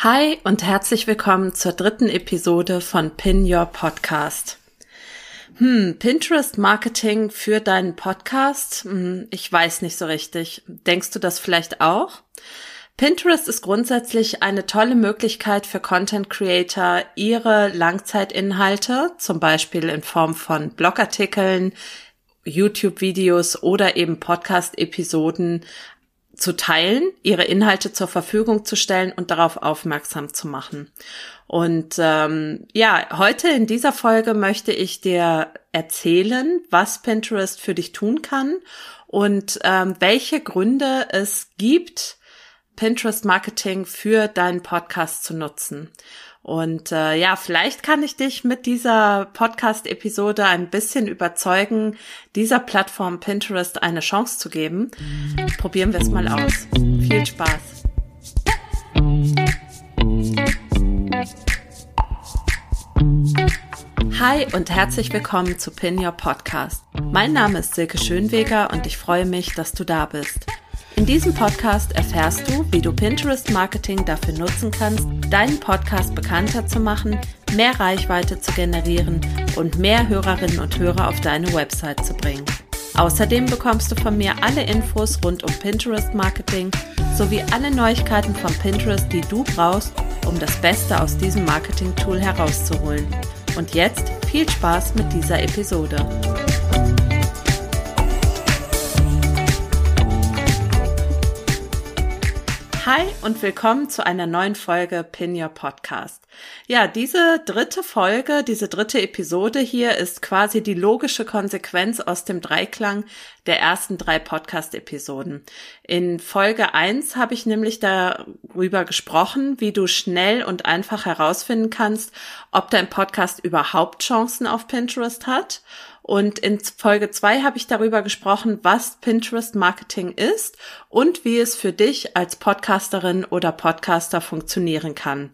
Hi und herzlich willkommen zur dritten Episode von Pin Your Podcast. Hm, Pinterest Marketing für deinen Podcast? Hm, ich weiß nicht so richtig. Denkst du das vielleicht auch? Pinterest ist grundsätzlich eine tolle Möglichkeit für Content Creator, ihre Langzeitinhalte, zum Beispiel in Form von Blogartikeln, YouTube-Videos oder eben Podcast-Episoden zu teilen, ihre Inhalte zur Verfügung zu stellen und darauf aufmerksam zu machen. Und ähm, ja, heute in dieser Folge möchte ich dir erzählen, was Pinterest für dich tun kann und ähm, welche Gründe es gibt, Pinterest Marketing für deinen Podcast zu nutzen. Und äh, ja, vielleicht kann ich dich mit dieser Podcast-Episode ein bisschen überzeugen, dieser Plattform Pinterest eine Chance zu geben. Probieren wir es mal aus. Viel Spaß. Hi und herzlich willkommen zu Pin Your Podcast. Mein Name ist Silke Schönweger und ich freue mich, dass du da bist. In diesem Podcast erfährst du, wie du Pinterest Marketing dafür nutzen kannst, deinen Podcast bekannter zu machen, mehr Reichweite zu generieren und mehr Hörerinnen und Hörer auf deine Website zu bringen. Außerdem bekommst du von mir alle Infos rund um Pinterest Marketing sowie alle Neuigkeiten von Pinterest, die du brauchst, um das Beste aus diesem Marketing-Tool herauszuholen. Und jetzt viel Spaß mit dieser Episode. Hi und willkommen zu einer neuen Folge Pin Your Podcast. Ja, diese dritte Folge, diese dritte Episode hier ist quasi die logische Konsequenz aus dem Dreiklang der ersten drei Podcast-Episoden. In Folge eins habe ich nämlich darüber gesprochen, wie du schnell und einfach herausfinden kannst, ob dein Podcast überhaupt Chancen auf Pinterest hat und in Folge zwei habe ich darüber gesprochen, was Pinterest Marketing ist und wie es für dich als Podcasterin oder Podcaster funktionieren kann.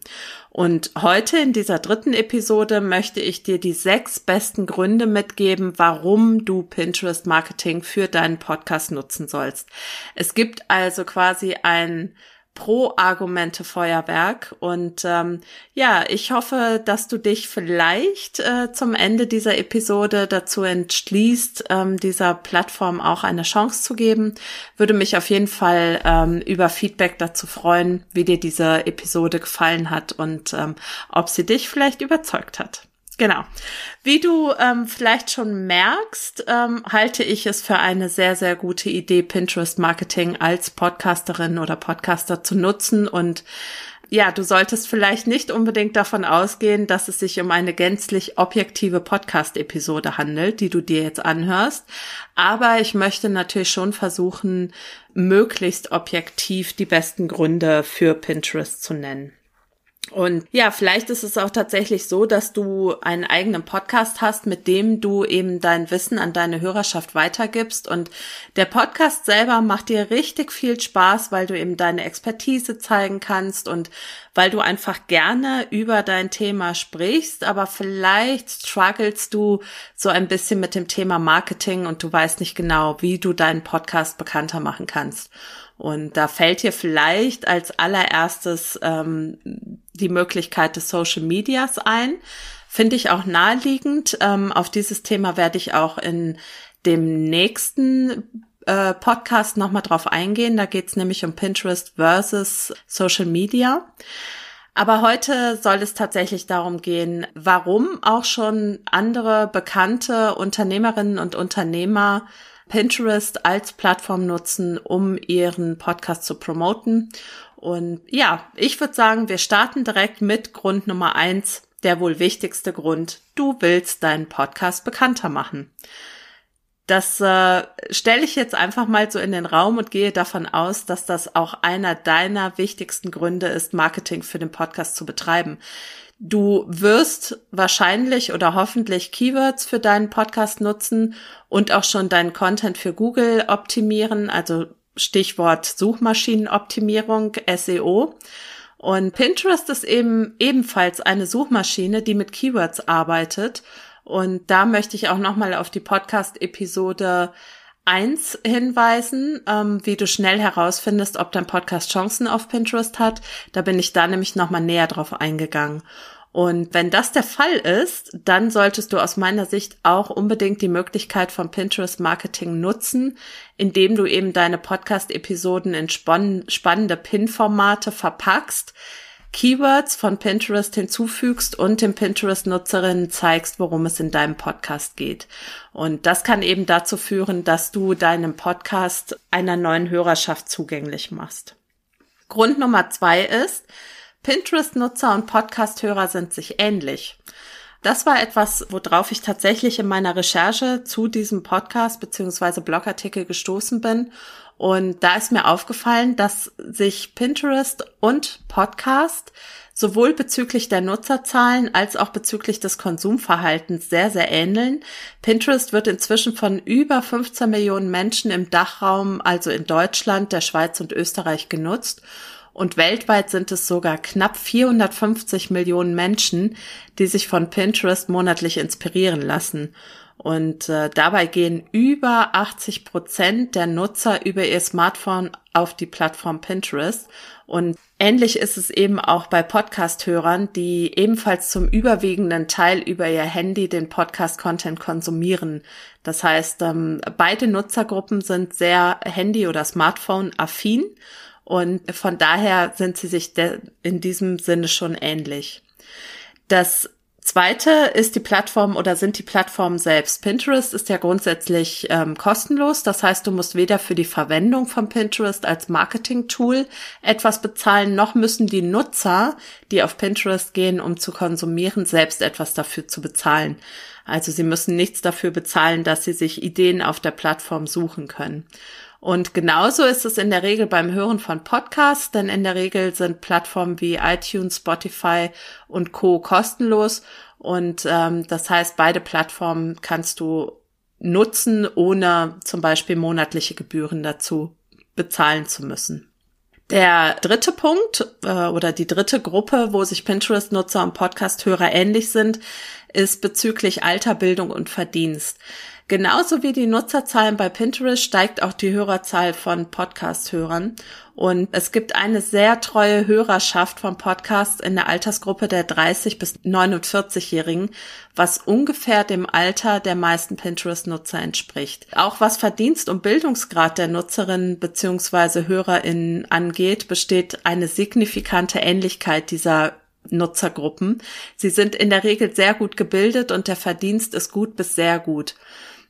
Und heute in dieser dritten Episode möchte ich dir die sechs besten Gründe mitgeben, warum du Pinterest Marketing für deinen Podcast nutzen sollst. Es gibt also quasi ein Pro-Argumente Feuerwerk. Und ähm, ja, ich hoffe, dass du dich vielleicht äh, zum Ende dieser Episode dazu entschließt, ähm, dieser Plattform auch eine Chance zu geben. Würde mich auf jeden Fall ähm, über Feedback dazu freuen, wie dir diese Episode gefallen hat und ähm, ob sie dich vielleicht überzeugt hat. Genau. Wie du ähm, vielleicht schon merkst, ähm, halte ich es für eine sehr, sehr gute Idee, Pinterest Marketing als Podcasterin oder Podcaster zu nutzen. Und ja, du solltest vielleicht nicht unbedingt davon ausgehen, dass es sich um eine gänzlich objektive Podcast-Episode handelt, die du dir jetzt anhörst. Aber ich möchte natürlich schon versuchen, möglichst objektiv die besten Gründe für Pinterest zu nennen. Und ja, vielleicht ist es auch tatsächlich so, dass du einen eigenen Podcast hast, mit dem du eben dein Wissen an deine Hörerschaft weitergibst. Und der Podcast selber macht dir richtig viel Spaß, weil du eben deine Expertise zeigen kannst und weil du einfach gerne über dein Thema sprichst, aber vielleicht strugglest du so ein bisschen mit dem Thema Marketing und du weißt nicht genau, wie du deinen Podcast bekannter machen kannst. Und da fällt dir vielleicht als allererstes ähm, die Möglichkeit des Social Medias ein. Finde ich auch naheliegend. Ähm, auf dieses Thema werde ich auch in dem nächsten äh, Podcast nochmal drauf eingehen. Da geht es nämlich um Pinterest versus Social Media. Aber heute soll es tatsächlich darum gehen, warum auch schon andere bekannte Unternehmerinnen und Unternehmer Pinterest als Plattform nutzen, um ihren Podcast zu promoten. Und ja, ich würde sagen, wir starten direkt mit Grund Nummer eins, der wohl wichtigste Grund. Du willst deinen Podcast bekannter machen. Das äh, stelle ich jetzt einfach mal so in den Raum und gehe davon aus, dass das auch einer deiner wichtigsten Gründe ist, Marketing für den Podcast zu betreiben. Du wirst wahrscheinlich oder hoffentlich Keywords für deinen Podcast nutzen und auch schon deinen Content für Google optimieren, also Stichwort Suchmaschinenoptimierung, SEO. Und Pinterest ist eben ebenfalls eine Suchmaschine, die mit Keywords arbeitet. Und da möchte ich auch nochmal auf die Podcast-Episode 1 hinweisen, ähm, wie du schnell herausfindest, ob dein Podcast Chancen auf Pinterest hat. Da bin ich da nämlich nochmal näher drauf eingegangen. Und wenn das der Fall ist, dann solltest du aus meiner Sicht auch unbedingt die Möglichkeit von Pinterest Marketing nutzen, indem du eben deine Podcast-Episoden in spannende Pin-Formate verpackst, Keywords von Pinterest hinzufügst und den Pinterest-Nutzerinnen zeigst, worum es in deinem Podcast geht. Und das kann eben dazu führen, dass du deinen Podcast einer neuen Hörerschaft zugänglich machst. Grund Nummer zwei ist, Pinterest-Nutzer und Podcast-Hörer sind sich ähnlich. Das war etwas, worauf ich tatsächlich in meiner Recherche zu diesem Podcast beziehungsweise Blogartikel gestoßen bin. Und da ist mir aufgefallen, dass sich Pinterest und Podcast sowohl bezüglich der Nutzerzahlen als auch bezüglich des Konsumverhaltens sehr, sehr ähneln. Pinterest wird inzwischen von über 15 Millionen Menschen im Dachraum, also in Deutschland, der Schweiz und Österreich genutzt und weltweit sind es sogar knapp 450 Millionen Menschen, die sich von Pinterest monatlich inspirieren lassen. Und äh, dabei gehen über 80 Prozent der Nutzer über ihr Smartphone auf die Plattform Pinterest. Und ähnlich ist es eben auch bei Podcast-Hörern, die ebenfalls zum überwiegenden Teil über ihr Handy den Podcast-Content konsumieren. Das heißt, ähm, beide Nutzergruppen sind sehr Handy- oder Smartphone-affin und von daher sind sie sich in diesem Sinne schon ähnlich. Das Zweite ist die Plattform oder sind die Plattformen selbst. Pinterest ist ja grundsätzlich ähm, kostenlos. Das heißt, du musst weder für die Verwendung von Pinterest als Marketing-Tool etwas bezahlen, noch müssen die Nutzer, die auf Pinterest gehen, um zu konsumieren, selbst etwas dafür zu bezahlen. Also sie müssen nichts dafür bezahlen, dass sie sich Ideen auf der Plattform suchen können. Und genauso ist es in der Regel beim Hören von Podcasts, denn in der Regel sind Plattformen wie iTunes, Spotify und Co kostenlos. Und ähm, das heißt, beide Plattformen kannst du nutzen, ohne zum Beispiel monatliche Gebühren dazu bezahlen zu müssen. Der dritte Punkt äh, oder die dritte Gruppe, wo sich Pinterest-Nutzer und Podcast-Hörer ähnlich sind, ist bezüglich Alter, Bildung und Verdienst. Genauso wie die Nutzerzahlen bei Pinterest steigt auch die Hörerzahl von Podcast-Hörern. Und es gibt eine sehr treue Hörerschaft von Podcasts in der Altersgruppe der 30 bis 49-Jährigen, was ungefähr dem Alter der meisten Pinterest-Nutzer entspricht. Auch was Verdienst und Bildungsgrad der Nutzerinnen bzw. HörerInnen angeht, besteht eine signifikante Ähnlichkeit dieser Nutzergruppen. Sie sind in der Regel sehr gut gebildet und der Verdienst ist gut bis sehr gut.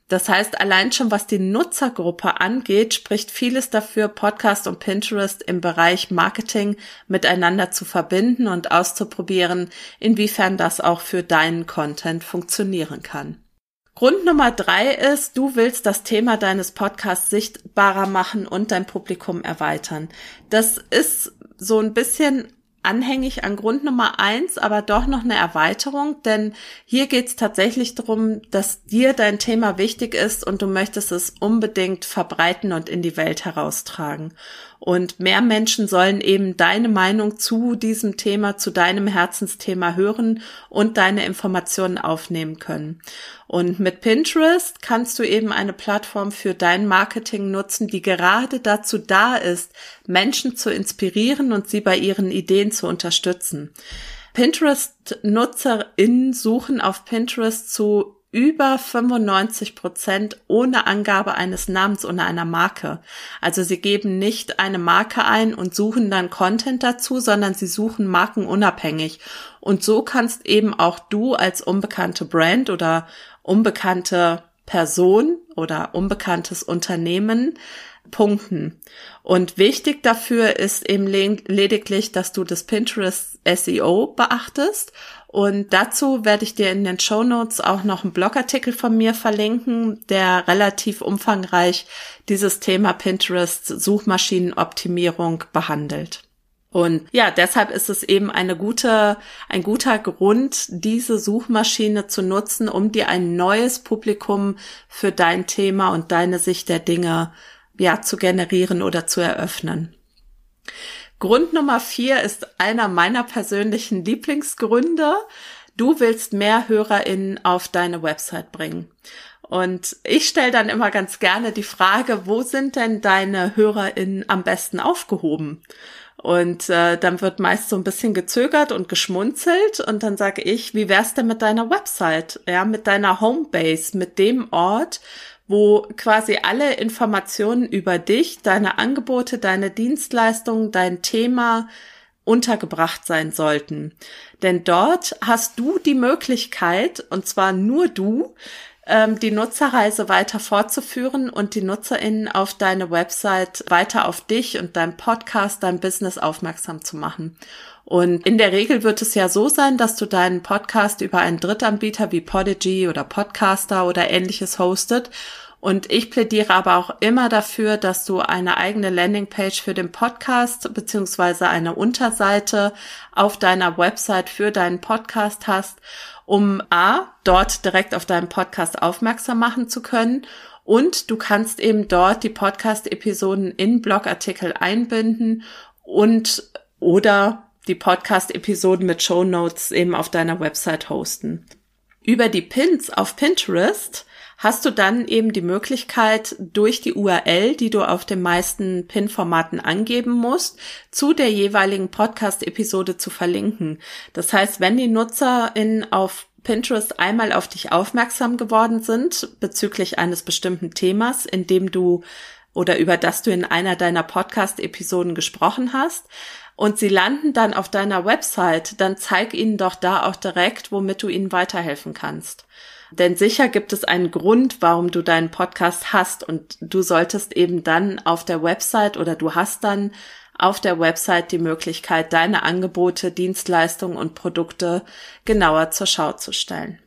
Das heißt, allein schon was die Nutzergruppe angeht, spricht vieles dafür, Podcast und Pinterest im Bereich Marketing miteinander zu verbinden und auszuprobieren, inwiefern das auch für deinen Content funktionieren kann. Grund Nummer drei ist, du willst das Thema deines Podcasts sichtbarer machen und dein Publikum erweitern. Das ist so ein bisschen anhängig an Grund Nummer eins, aber doch noch eine Erweiterung, denn hier geht es tatsächlich darum, dass dir dein Thema wichtig ist und du möchtest es unbedingt verbreiten und in die Welt heraustragen. Und mehr Menschen sollen eben deine Meinung zu diesem Thema, zu deinem Herzensthema hören und deine Informationen aufnehmen können. Und mit Pinterest kannst du eben eine Plattform für dein Marketing nutzen, die gerade dazu da ist, Menschen zu inspirieren und sie bei ihren Ideen zu unterstützen. Pinterest-NutzerInnen suchen auf Pinterest zu über 95 Prozent ohne Angabe eines Namens oder einer Marke. Also sie geben nicht eine Marke ein und suchen dann Content dazu, sondern sie suchen Marken unabhängig. Und so kannst eben auch du als unbekannte Brand oder unbekannte Person oder unbekanntes Unternehmen punkten. Und wichtig dafür ist eben lediglich, dass du das Pinterest SEO beachtest und dazu werde ich dir in den Show Notes auch noch einen Blogartikel von mir verlinken, der relativ umfangreich dieses Thema Pinterest Suchmaschinenoptimierung behandelt. Und ja, deshalb ist es eben eine gute, ein guter Grund, diese Suchmaschine zu nutzen, um dir ein neues Publikum für dein Thema und deine Sicht der Dinge ja zu generieren oder zu eröffnen. Grund Nummer vier ist einer meiner persönlichen Lieblingsgründe. Du willst mehr HörerInnen auf deine Website bringen. Und ich stelle dann immer ganz gerne die Frage, wo sind denn deine HörerInnen am besten aufgehoben? Und äh, dann wird meist so ein bisschen gezögert und geschmunzelt und dann sage ich, wie wär's denn mit deiner Website, ja, mit deiner Homebase, mit dem Ort, wo quasi alle Informationen über dich, deine Angebote, deine Dienstleistungen, dein Thema untergebracht sein sollten. Denn dort hast du die Möglichkeit, und zwar nur du, ähm, die Nutzerreise weiter fortzuführen und die NutzerInnen auf deine Website weiter auf dich und dein Podcast, dein Business aufmerksam zu machen. Und in der Regel wird es ja so sein, dass du deinen Podcast über einen Drittanbieter wie Podigy oder Podcaster oder ähnliches hostet. Und ich plädiere aber auch immer dafür, dass du eine eigene Landingpage für den Podcast beziehungsweise eine Unterseite auf deiner Website für deinen Podcast hast um A, dort direkt auf deinen Podcast aufmerksam machen zu können und du kannst eben dort die Podcast-Episoden in Blogartikel einbinden und oder die Podcast-Episoden mit Show Notes eben auf deiner Website hosten. Über die Pins auf Pinterest hast du dann eben die Möglichkeit, durch die URL, die du auf den meisten PIN-Formaten angeben musst, zu der jeweiligen Podcast-Episode zu verlinken. Das heißt, wenn die NutzerInnen auf Pinterest einmal auf dich aufmerksam geworden sind bezüglich eines bestimmten Themas, in dem du oder über das du in einer deiner Podcast-Episoden gesprochen hast, und sie landen dann auf deiner Website, dann zeig ihnen doch da auch direkt, womit du ihnen weiterhelfen kannst. Denn sicher gibt es einen Grund, warum du deinen Podcast hast und du solltest eben dann auf der Website oder du hast dann auf der Website die Möglichkeit, deine Angebote, Dienstleistungen und Produkte genauer zur Schau zu stellen.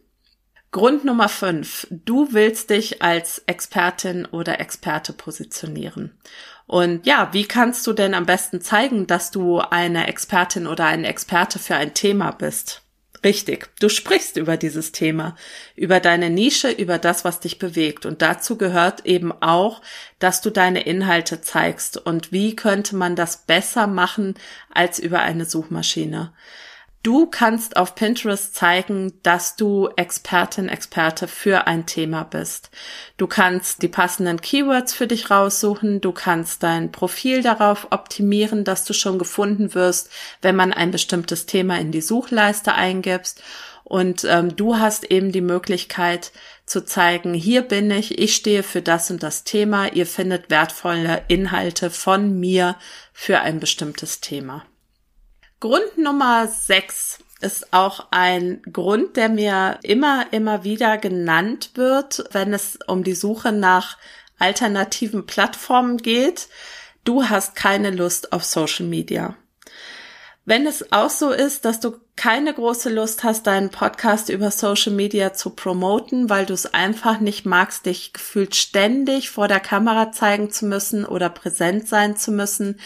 Grund Nummer fünf: Du willst dich als Expertin oder Experte positionieren. Und ja, wie kannst du denn am besten zeigen, dass du eine Expertin oder ein Experte für ein Thema bist? Richtig, du sprichst über dieses Thema, über deine Nische, über das, was dich bewegt. Und dazu gehört eben auch, dass du deine Inhalte zeigst. Und wie könnte man das besser machen als über eine Suchmaschine? Du kannst auf Pinterest zeigen, dass du Expertin, Experte für ein Thema bist. Du kannst die passenden Keywords für dich raussuchen. Du kannst dein Profil darauf optimieren, dass du schon gefunden wirst, wenn man ein bestimmtes Thema in die Suchleiste eingibst. Und ähm, du hast eben die Möglichkeit zu zeigen, hier bin ich, ich stehe für das und das Thema. Ihr findet wertvolle Inhalte von mir für ein bestimmtes Thema. Grund Nummer sechs ist auch ein Grund, der mir immer, immer wieder genannt wird, wenn es um die Suche nach alternativen Plattformen geht. Du hast keine Lust auf Social Media. Wenn es auch so ist, dass du keine große Lust hast, deinen Podcast über Social Media zu promoten, weil du es einfach nicht magst, dich gefühlt ständig vor der Kamera zeigen zu müssen oder präsent sein zu müssen,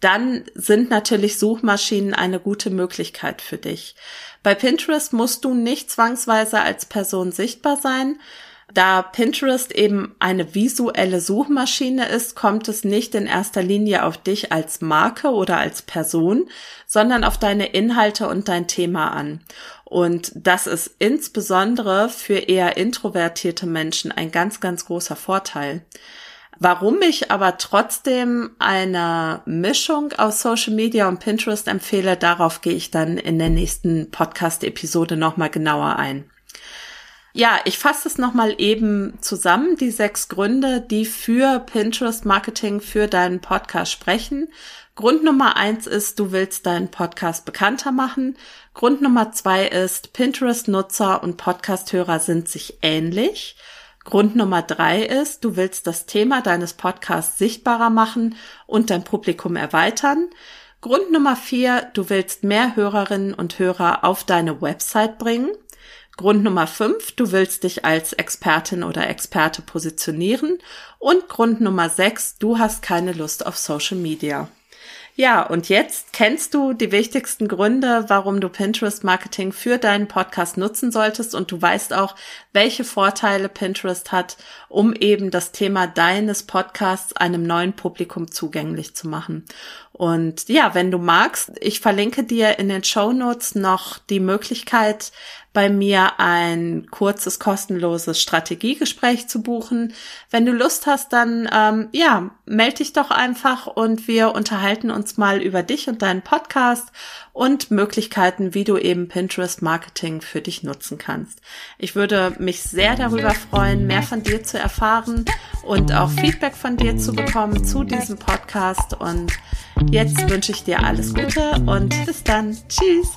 dann sind natürlich Suchmaschinen eine gute Möglichkeit für dich. Bei Pinterest musst du nicht zwangsweise als Person sichtbar sein. Da Pinterest eben eine visuelle Suchmaschine ist, kommt es nicht in erster Linie auf dich als Marke oder als Person, sondern auf deine Inhalte und dein Thema an. Und das ist insbesondere für eher introvertierte Menschen ein ganz, ganz großer Vorteil. Warum ich aber trotzdem eine Mischung aus Social Media und Pinterest empfehle, darauf gehe ich dann in der nächsten Podcast-Episode nochmal genauer ein. Ja, ich fasse es nochmal eben zusammen, die sechs Gründe, die für Pinterest Marketing für deinen Podcast sprechen. Grund Nummer eins ist, du willst deinen Podcast bekannter machen. Grund Nummer zwei ist, Pinterest-Nutzer und Podcast-Hörer sind sich ähnlich. Grund Nummer drei ist, du willst das Thema deines Podcasts sichtbarer machen und dein Publikum erweitern. Grund Nummer vier, du willst mehr Hörerinnen und Hörer auf deine Website bringen. Grund Nummer fünf, du willst dich als Expertin oder Experte positionieren. Und Grund Nummer sechs, du hast keine Lust auf Social Media. Ja, und jetzt kennst du die wichtigsten Gründe, warum du Pinterest Marketing für deinen Podcast nutzen solltest und du weißt auch, welche Vorteile Pinterest hat, um eben das Thema deines Podcasts einem neuen Publikum zugänglich zu machen. Und ja, wenn du magst, ich verlinke dir in den Show Notes noch die Möglichkeit, bei mir ein kurzes, kostenloses Strategiegespräch zu buchen. Wenn du Lust hast, dann ähm, ja, melde dich doch einfach und wir unterhalten uns mal über dich und deinen Podcast und Möglichkeiten, wie du eben Pinterest Marketing für dich nutzen kannst. Ich würde mich sehr darüber freuen, mehr von dir zu erfahren und auch Feedback von dir zu bekommen zu diesem Podcast. Und jetzt wünsche ich dir alles Gute und bis dann. Tschüss.